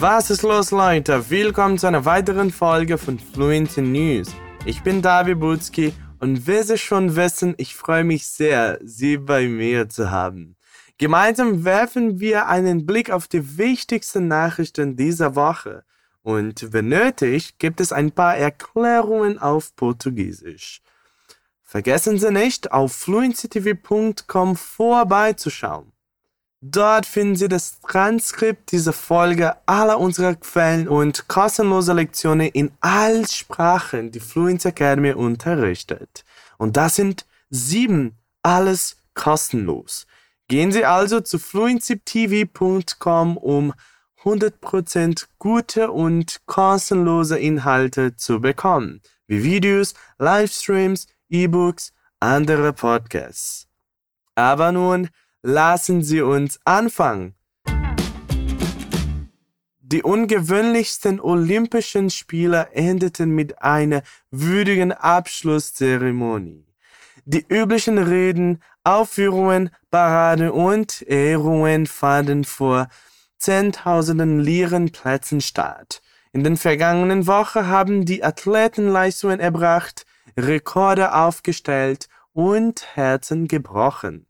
Was ist los, Leute? Willkommen zu einer weiteren Folge von Fluency News. Ich bin David Butzki und wie Sie schon wissen, ich freue mich sehr, Sie bei mir zu haben. Gemeinsam werfen wir einen Blick auf die wichtigsten Nachrichten dieser Woche. Und wenn nötig, gibt es ein paar Erklärungen auf Portugiesisch. Vergessen Sie nicht, auf fluencytv.com vorbeizuschauen. Dort finden Sie das Transkript dieser Folge aller unserer Quellen und kostenlose Lektionen in allen Sprachen, die Fluency Academy unterrichtet. Und das sind sieben, alles kostenlos. Gehen Sie also zu fluencytv.com, um 100% gute und kostenlose Inhalte zu bekommen, wie Videos, Livestreams, E-Books, andere Podcasts. Aber nun, lassen Sie uns anfangen. Die ungewöhnlichsten Olympischen Spiele endeten mit einer würdigen Abschlusszeremonie. Die üblichen Reden, Aufführungen, Paraden und Ehrungen fanden vor Zehntausenden leeren Plätzen statt. In den vergangenen Wochen haben die Athleten Leistungen erbracht, Rekorde aufgestellt und Herzen gebrochen.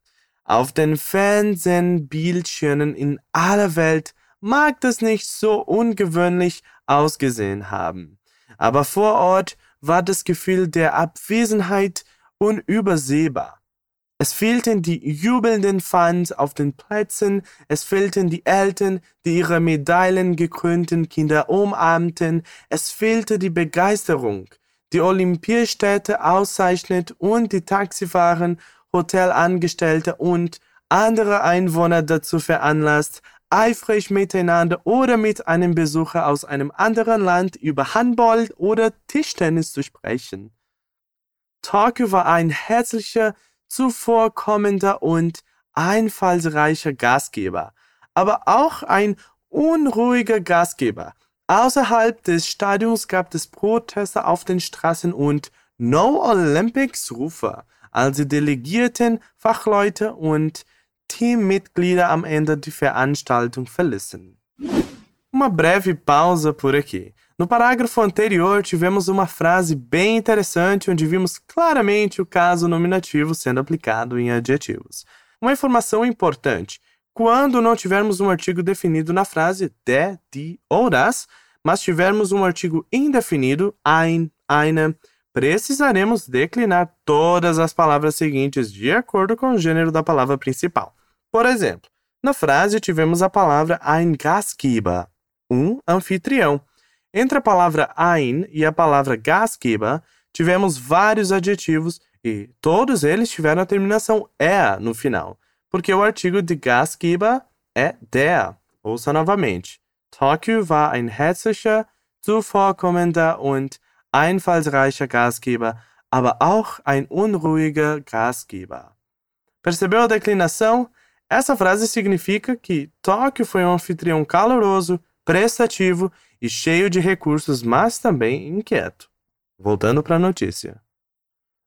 Auf den Fernsehbildschirmen in aller Welt mag das nicht so ungewöhnlich ausgesehen haben. Aber vor Ort war das Gefühl der Abwesenheit unübersehbar. Es fehlten die jubelnden Fans auf den Plätzen, es fehlten die Eltern, die ihre medaillengekrönten Kinder umarmten, es fehlte die Begeisterung, die Olympiastädte auszeichnet und die Taxifahrer Hotelangestellte und andere Einwohner dazu veranlasst, eifrig miteinander oder mit einem Besucher aus einem anderen Land über Handball oder Tischtennis zu sprechen. Tokio war ein herzlicher, zuvorkommender und einfallsreicher Gastgeber, aber auch ein unruhiger Gastgeber. Außerhalb des Stadions gab es Proteste auf den Straßen und No Olympics Rufer als die Delegierten, Fachleute und Teammitglieder am Ende die Veranstaltung verließen. Uma breve pausa por aqui. No parágrafo anterior, tivemos uma frase bem interessante onde vimos claramente o caso nominativo sendo aplicado em adjetivos. Uma informação importante: quando não tivermos um artigo definido na frase de, de ou das, mas tivermos um artigo indefinido, ein, eine, precisaremos declinar todas as palavras seguintes de acordo com o gênero da palavra principal. Por exemplo, na frase tivemos a palavra ein Gastgeber, um anfitrião. Entre a palavra ein e a palavra Gastgeber, tivemos vários adjetivos e todos eles tiveram a terminação er no final, porque o artigo de Gastgeber é der. Ouça novamente. Tokio war ein herzlicher, zuvorkommender und einfallsreicher Gastgeber, aber auch ein unruhiger Gastgeber. Percebeu a declinação? Essa frase significa que Tóquio foi um anfitrião caloroso, prestativo e cheio de recursos, mas também inquieto. Voltando para a notícia.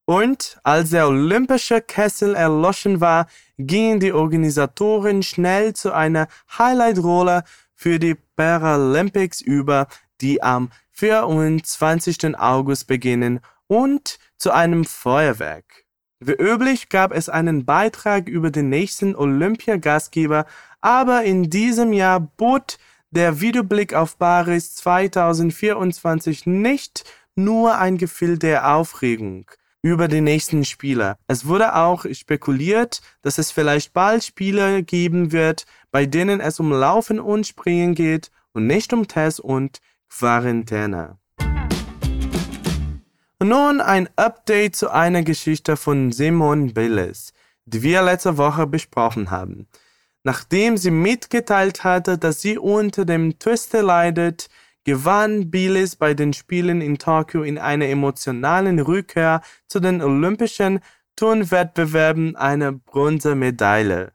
Und als der olympische Kessel erloschen war, gingen die Organisatoren schnell zu einer Highlight-Rolle für die Paralympics über, die am 24. August beginnen und zu einem Feuerwerk. Wie üblich gab es einen Beitrag über den nächsten Olympiagastgeber, aber in diesem Jahr bot der Videoblick auf Paris 2024 nicht nur ein Gefühl der Aufregung über die nächsten Spieler. Es wurde auch spekuliert, dass es vielleicht bald Spiele geben wird, bei denen es um Laufen und Springen geht und nicht um Tests und Quarantäne. Nun ein Update zu einer Geschichte von Simon Billes, die wir letzte Woche besprochen haben. Nachdem sie mitgeteilt hatte, dass sie unter dem Twiste leidet, gewann Biles bei den Spielen in Tokio in einer emotionalen Rückkehr zu den Olympischen Turnwettbewerben eine Bronzemedaille.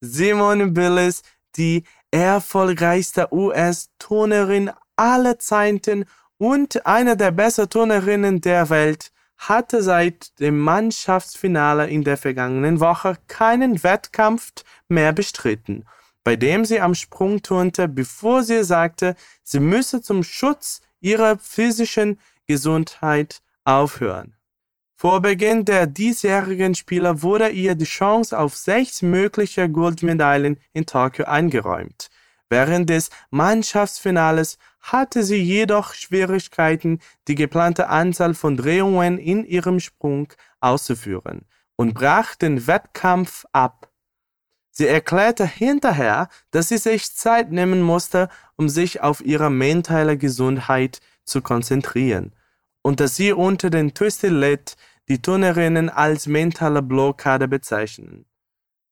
Simone Billes, die erfolgreichste US-Turnerin aller Zeiten und eine der besten Turnerinnen der Welt, hatte seit dem Mannschaftsfinale in der vergangenen Woche keinen Wettkampf mehr bestritten bei dem sie am Sprung turnte, bevor sie sagte, sie müsse zum Schutz ihrer physischen Gesundheit aufhören. Vor Beginn der diesjährigen Spiele wurde ihr die Chance auf sechs mögliche Goldmedaillen in Tokio eingeräumt. Während des Mannschaftsfinales hatte sie jedoch Schwierigkeiten, die geplante Anzahl von Drehungen in ihrem Sprung auszuführen und brach den Wettkampf ab. Sie erklärte hinterher, dass sie sich Zeit nehmen musste, um sich auf ihre mentale Gesundheit zu konzentrieren und dass sie unter den Twisty litt, die Turnerinnen als mentale Blockade bezeichnen.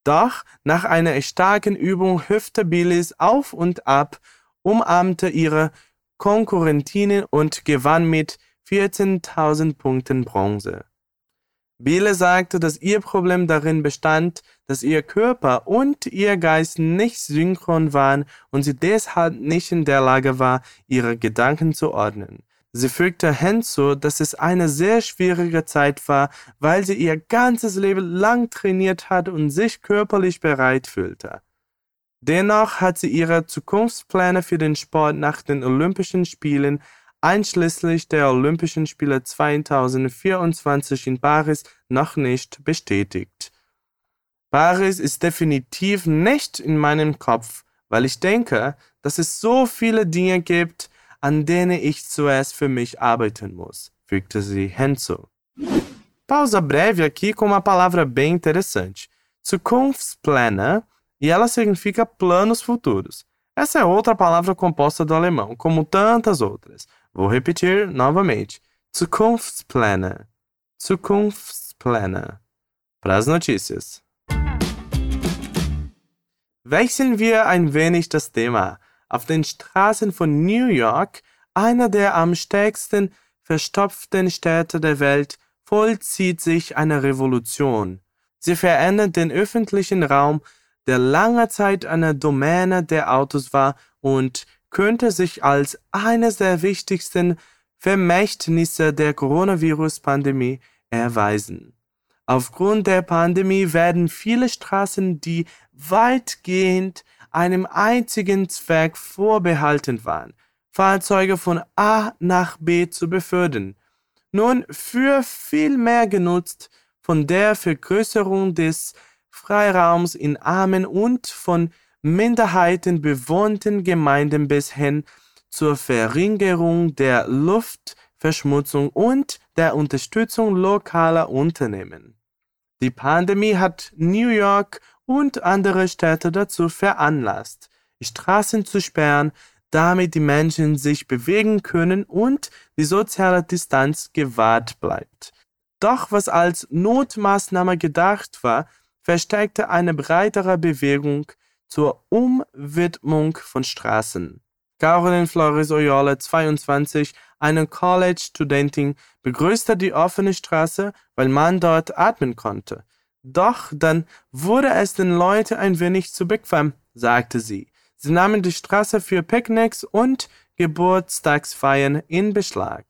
Doch nach einer starken Übung hüpfte Billis auf und ab, umarmte ihre Konkurrentinnen und gewann mit 14.000 Punkten Bronze. Biele sagte, dass ihr Problem darin bestand, dass ihr Körper und ihr Geist nicht synchron waren und sie deshalb nicht in der Lage war, ihre Gedanken zu ordnen. Sie fügte hinzu, dass es eine sehr schwierige Zeit war, weil sie ihr ganzes Leben lang trainiert hat und sich körperlich bereit fühlte. Dennoch hat sie ihre Zukunftspläne für den Sport nach den Olympischen Spielen einschließlich der Olympischen Spiele 2024 in Paris noch nicht bestätigt. Paris ist definitiv nicht in meinem Kopf, weil ich denke, dass es so viele Dinge gibt, an denen ich zuerst für mich arbeiten muss, fügte sie hinzu. Pausa breve aqui com uma palavra bem interessante. Zukunftspläne, e ela significa planos futuros. Essa é outra palavra composta do alemão, como tantas outras. Vou repetir novamente. Zukunftspläne. Zukunftspläne. Para as notícias. Wechseln wir ein wenig das Thema. Auf den Straßen von New York, einer der am stärksten verstopften Städte der Welt, vollzieht sich eine Revolution. Sie verändert den öffentlichen Raum, der lange Zeit eine Domäne der Autos war und könnte sich als eines der wichtigsten Vermächtnisse der Coronavirus-Pandemie erweisen. Aufgrund der Pandemie werden viele Straßen, die weitgehend einem einzigen Zweck vorbehalten waren, Fahrzeuge von A nach B zu befördern, nun für viel mehr genutzt von der Vergrößerung des Freiraums in armen und von Minderheiten bewohnten Gemeinden bis hin zur Verringerung der Luftverschmutzung und der Unterstützung lokaler Unternehmen. Die Pandemie hat New York und andere Städte dazu veranlasst, Straßen zu sperren, damit die Menschen sich bewegen können und die soziale Distanz gewahrt bleibt. Doch was als Notmaßnahme gedacht war, verstärkte eine breitere Bewegung zur Umwidmung von Straßen. Caroline Flores Oyole, 22, eine College-Studentin, begrüßte die offene Straße, weil man dort atmen konnte. Doch dann wurde es den Leuten ein wenig zu bequem, sagte sie. Sie nahmen die Straße für Picknicks und Geburtstagsfeiern in Beschlag.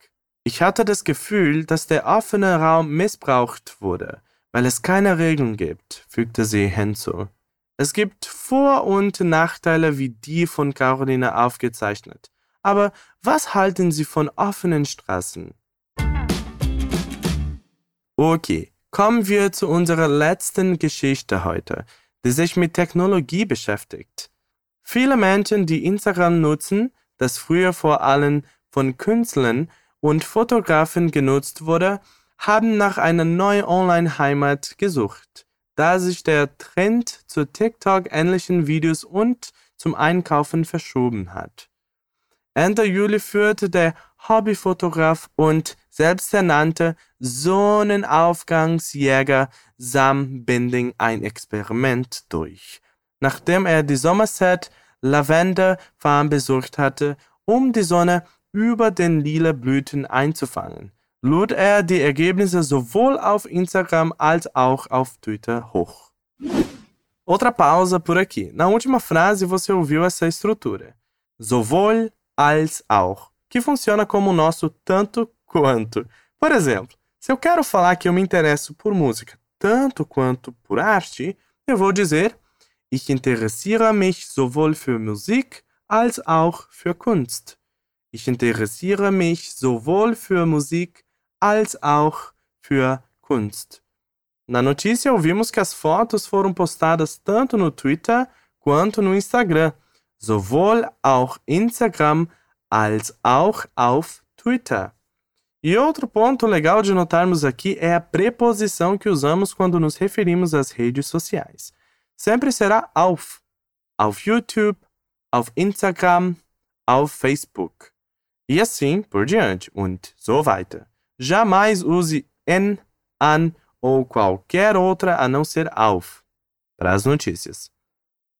Ich hatte das Gefühl, dass der offene Raum missbraucht wurde, weil es keine Regeln gibt, fügte sie hinzu. Es gibt Vor- und Nachteile wie die von Caroline aufgezeichnet. Aber was halten Sie von offenen Straßen? Okay, kommen wir zu unserer letzten Geschichte heute, die sich mit Technologie beschäftigt. Viele Menschen, die Instagram nutzen, das früher vor allem von Künstlern und Fotografen genutzt wurde, haben nach einer neuen Online-Heimat gesucht da sich der Trend zu TikTok-ähnlichen Videos und zum Einkaufen verschoben hat. Ende Juli führte der Hobbyfotograf und selbsternannte Sonnenaufgangsjäger Sam Binding ein Experiment durch, nachdem er die Somerset Lavender Farm besucht hatte, um die Sonne über den lila Blüten einzufangen lud er die Ergebnisse sowohl auf Instagram als auch auf Twitter hoch. Outra pausa por aqui. Na última frase você ouviu essa estrutura. Sowohl als auch, que funciona como o nosso tanto quanto. Por exemplo, se eu quero falar que eu me interesso por música tanto quanto por arte, eu vou dizer Ich interessiere mich sowohl für Musik als auch für Kunst. Ich interessiere mich sowohl für Musik als auch für Kunst. Na notícia, ouvimos que as fotos foram postadas tanto no Twitter quanto no Instagram, sowohl auf Instagram als auch auf Twitter. E outro ponto legal de notarmos aqui é a preposição que usamos quando nos referimos às redes sociais. Sempre será auf. Auf YouTube, auf Instagram, auf Facebook. E assim por diante, und so weiter. Jamais use en, an ou qualquer outra a não ser auf para as notícias.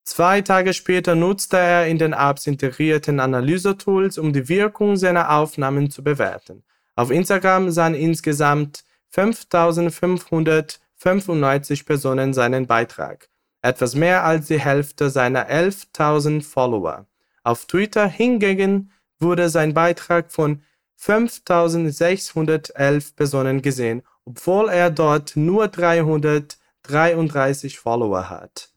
Zwei Tage später nutzte er in den Apps integrierten Analysetools, um die Wirkung seiner Aufnahmen zu bewerten. Auf Instagram sahen insgesamt 5595 Personen seinen Beitrag, etwas mehr als die Hälfte seiner 11.000 Follower. Auf Twitter hingegen wurde sein Beitrag von 5611 Personen gesehen obwohl er dort nur 333 Follower hat.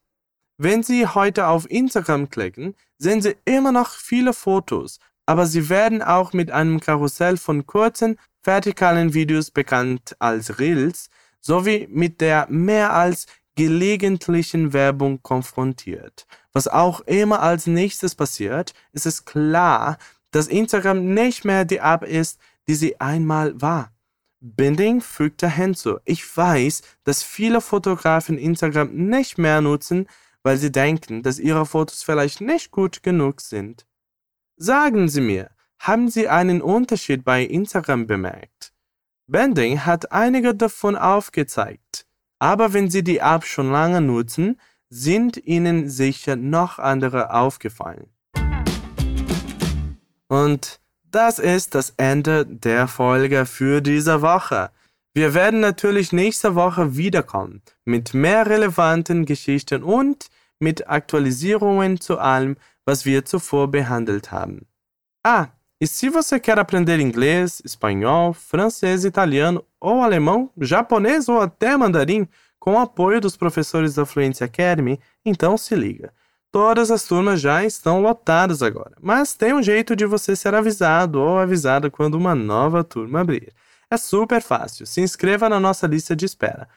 Wenn Sie heute auf Instagram klicken, sehen Sie immer noch viele Fotos, aber Sie werden auch mit einem Karussell von kurzen, vertikalen Videos bekannt als Reels sowie mit der mehr als gelegentlichen Werbung konfrontiert. Was auch immer als nächstes passiert, ist es klar, dass Instagram nicht mehr die App ist, die sie einmal war. Binding fügte hinzu, ich weiß, dass viele Fotografen Instagram nicht mehr nutzen, weil sie denken, dass ihre Fotos vielleicht nicht gut genug sind. Sagen Sie mir, haben Sie einen Unterschied bei Instagram bemerkt? Bending hat einige davon aufgezeigt, aber wenn Sie die App schon lange nutzen, sind Ihnen sicher noch andere aufgefallen. Und das ist das Ende der Folge für diese Woche. Wir werden natürlich nächste Woche wiederkommen mit mehr relevanten Geschichten und mit Aktualisierungen zu allem, was wir zuvor behandelt haben. Ah, e se você quer aprender inglês, espanhol, francês, italiano ou alemão, japonês ou até mandarim com o apoio dos professores da Fluency Academy, então se liga. Todas as turmas já estão lotadas agora, mas tem um jeito de você ser avisado ou avisada quando uma nova turma abrir. É super fácil, se inscreva na nossa lista de espera.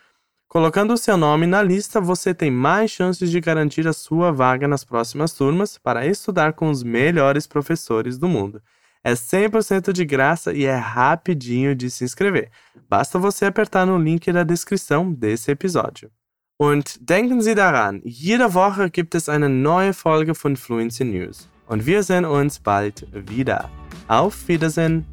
Colocando o seu nome na lista, você tem mais chances de garantir a sua vaga nas próximas turmas para estudar com os melhores professores do mundo. É 100% de graça e é rapidinho de se inscrever. Basta você apertar no link da descrição desse episódio. Und denken Sie daran, jede Woche gibt es eine neue Folge von Fluency News. Und wir sehen uns bald wieder. Auf Wiedersehen!